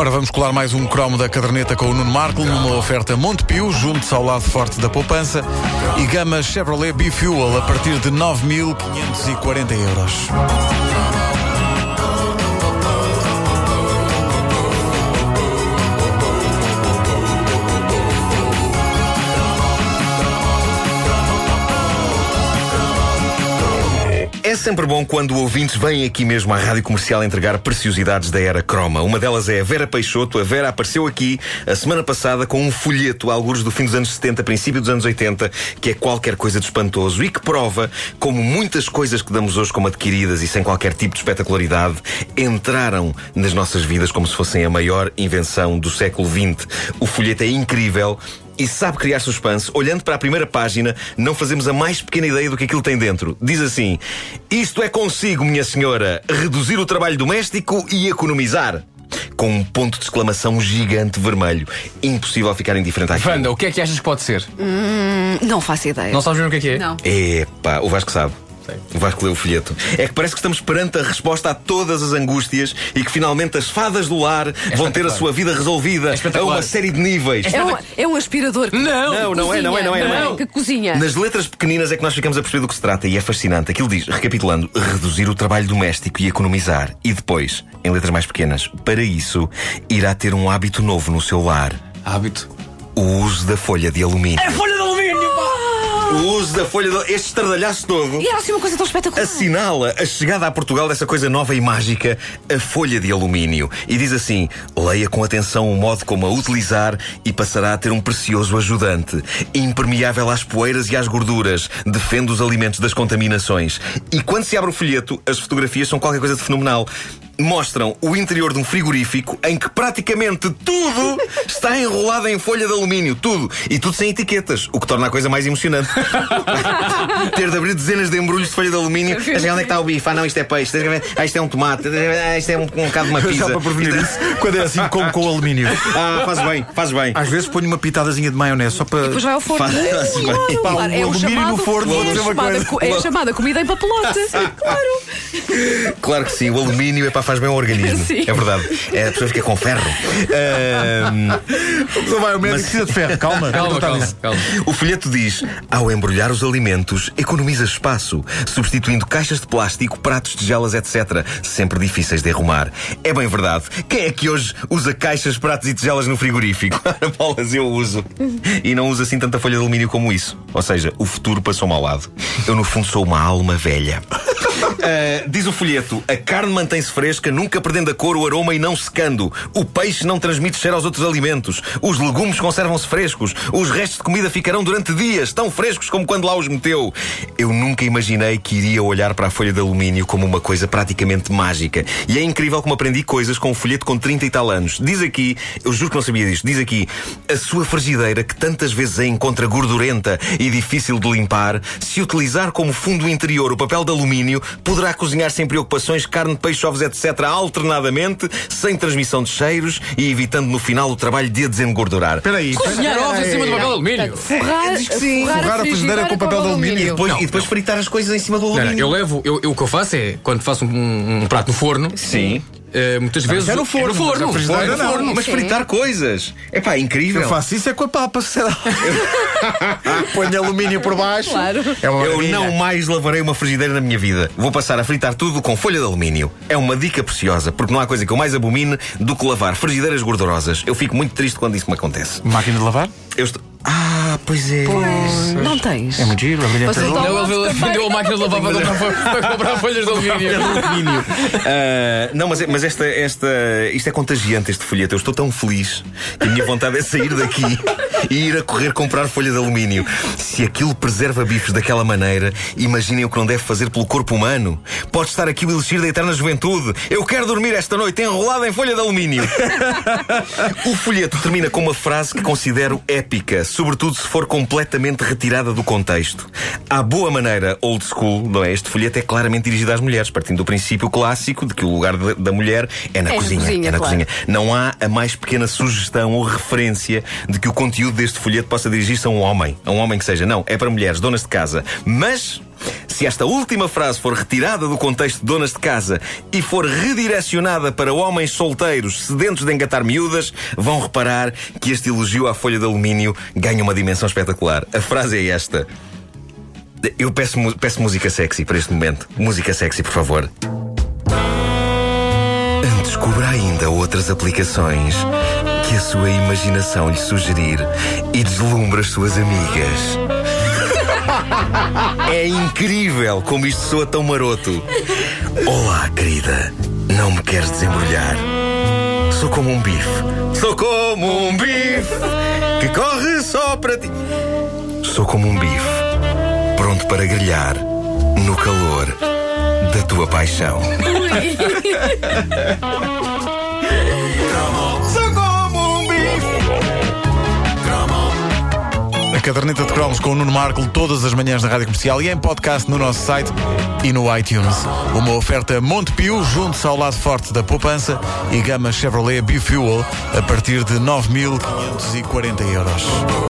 Ora, vamos colar mais um cromo da caderneta com o Nuno Marco numa oferta Montepio, junto ao lado forte da poupança, e gama Chevrolet B-Fuel a partir de 9.540 euros. É sempre bom quando ouvintes vêm aqui mesmo à rádio comercial entregar preciosidades da era croma. Uma delas é a Vera Peixoto. A Vera apareceu aqui a semana passada com um folheto, alguns do fim dos anos 70, princípio dos anos 80, que é qualquer coisa de espantoso e que prova como muitas coisas que damos hoje como adquiridas e sem qualquer tipo de espetacularidade entraram nas nossas vidas como se fossem a maior invenção do século XX. O folheto é incrível e sabe criar suspense. Olhando para a primeira página, não fazemos a mais pequena ideia do que aquilo tem dentro. Diz assim: Isto é consigo, minha senhora, reduzir o trabalho doméstico e economizar. Com um ponto de exclamação gigante vermelho. Impossível ficar indiferente àquilo. Wanda, o que é que achas que pode ser? Não faço ideia. Não sabes mesmo o que é que é? Não. Epá, o Vasco sabe. Vasco leu o folheto. É que parece que estamos perante a resposta a todas as angústias e que finalmente as fadas do lar vão ter a sua vida resolvida a espetacular. uma série de níveis. É um, é um aspirador que Não! Não, não é, não é, não é, não é. Não, que cozinha. Nas letras pequeninas é que nós ficamos a perceber do que se trata e é fascinante. Aquilo diz, recapitulando, reduzir o trabalho doméstico e economizar. E depois, em letras mais pequenas, para isso, irá ter um hábito novo no seu lar: Hábito. o uso da folha de alumínio. É folha! O uso da folha de Este estardalhaço todo. E era assim uma coisa tão espetacular. Assinala a chegada a Portugal dessa coisa nova e mágica, a folha de alumínio. E diz assim: leia com atenção o modo como a utilizar e passará a ter um precioso ajudante. Impermeável às poeiras e às gorduras. Defende os alimentos das contaminações. E quando se abre o folheto, as fotografias são qualquer coisa de fenomenal. Mostram o interior de um frigorífico em que praticamente tudo está enrolado em folha de alumínio. Tudo. E tudo sem etiquetas, o que torna a coisa mais emocionante. Ter de abrir dezenas de embrulhos de folha de alumínio. A onde é que está o bife? Ah, não, isto é peixe. Ah, isto é um tomate. Ah, isto é um, um bocado de uma pizza. Só para prevenir isso, quando é assim como com o alumínio. Ah, faz bem, faz bem. Às vezes ponho uma pitadazinha de maionese só para. Depois vai ao forno. Faz- faz. Claro, Pá, claro. o É o alumínio no forno, é uma chamada, coisa. co- é a chamada comida em papelote. claro. Claro que sim, o alumínio é para faz bem ao organismo. Sim. É verdade. É, a pessoa fica com ferro. Ahm, Não vai ao médico, precisa de ferro. Calma, Calma, não tá calma, calma. O folheto diz: ao embrulhar os alimentos, economiza espaço, substituindo caixas de plástico, pratos, tigelas, etc. Sempre difíceis de arrumar. É bem verdade. Quem é que hoje usa caixas, pratos e tigelas no frigorífico? Bolas, eu uso. E não uso assim tanta folha de alumínio como isso. Ou seja, o futuro passou-me ao lado. Eu, no fundo, sou uma alma velha. Uh, diz o folheto: a carne mantém-se fresca, nunca perdendo a cor, o aroma e não secando. O peixe não transmite cheiro aos outros alimentos. Os legumes conservam-se frescos. Os restos de comida ficarão durante dias, tão frescos como quando lá os meteu. Eu nunca imaginei que iria olhar para a folha de alumínio como uma coisa praticamente mágica. E é incrível como aprendi coisas com um folheto com 30 e tal anos. Diz aqui, eu juro que não sabia disto, diz aqui: a sua frigideira, que tantas vezes a encontra gordurenta e difícil de limpar, se utilizar como fundo interior o papel de alumínio, poderá cozinhar sem preocupações carne, peixe, ovos, etc., alternadamente, sem transmissão de cheiros e evitando no final o trabalho de a desengordurar. Espera aí. Cozinhar ovos em cima do papel de alumínio. Forrar, diz que sim. forrar, Forrar a frigideira com papel de alumínio. E depois, Não, e depois fritar as coisas em cima do Não, não, alumínio. eu levo, eu, eu- o que eu faço é, quando faço um, um prato no forno, Sim. Eh, muitas vezes. é no forno, no forno. mas a frigideira no não. forno. Mas Sim. fritar coisas. É pá, incrível. Eu faço isso é com a papa, será? Ponho alumínio por baixo. Claro. É uma Eu não mais lavarei uma frigideira na minha vida. Vou passar a fritar tudo com folha de alumínio. É uma dica preciosa, porque não há coisa que eu mais abomine do que lavar frigideiras gordurosas. Eu fico muito triste quando isso me acontece. Máquina de lavar? Eu estou. Ah, pois é. Pois, não tens. É muito giro, é brilhante. Não, ele vendeu a máquina de lavar para comprar, para comprar folhas de alumínio. Ah, não, mas, mas esta, esta, isto é contagiante, este folheto. Eu estou tão feliz que a minha vontade é sair daqui e ir a correr comprar folha de alumínio. Se aquilo preserva bifes daquela maneira, imaginem o que não deve fazer pelo corpo humano. Pode estar aqui o elixir da eterna juventude. Eu quero dormir esta noite enrolado em folha de alumínio. o folheto termina com uma frase que considero épica, sobretudo se for completamente retirada do contexto. À boa maneira old school, não é? Este folheto é claramente dirigido às mulheres, partindo do princípio clássico de que o lugar de- da mulher é na É na cozinha. cozinha, é na claro. cozinha. Não há a mais pequena sugestão ou referência de que o conteúdo deste folheto possa dirigir-se a um homem. A um homem que seja. Não, é para mulheres, donas de casa. Mas. Se esta última frase for retirada do contexto de donas de casa e for redirecionada para homens solteiros sedentos de engatar miúdas, vão reparar que este elogio à folha de alumínio ganha uma dimensão espetacular. A frase é esta. Eu peço, peço música sexy para este momento. Música sexy, por favor. Descubra ainda outras aplicações que a sua imaginação lhe sugerir e deslumbra as suas amigas. É incrível como isto soa tão maroto. Olá, querida. Não me queres desembrulhar? Sou como um bife. Sou como um bife que corre só para ti. Sou como um bife pronto para grelhar no calor da tua paixão. Sou A caderneta de cromos com o Nuno Marco todas as manhãs na Rádio Comercial e em podcast no nosso site e no iTunes. Uma oferta Montepio junto ao lado forte da poupança e gama Chevrolet Bifuel a partir de 9.540 euros.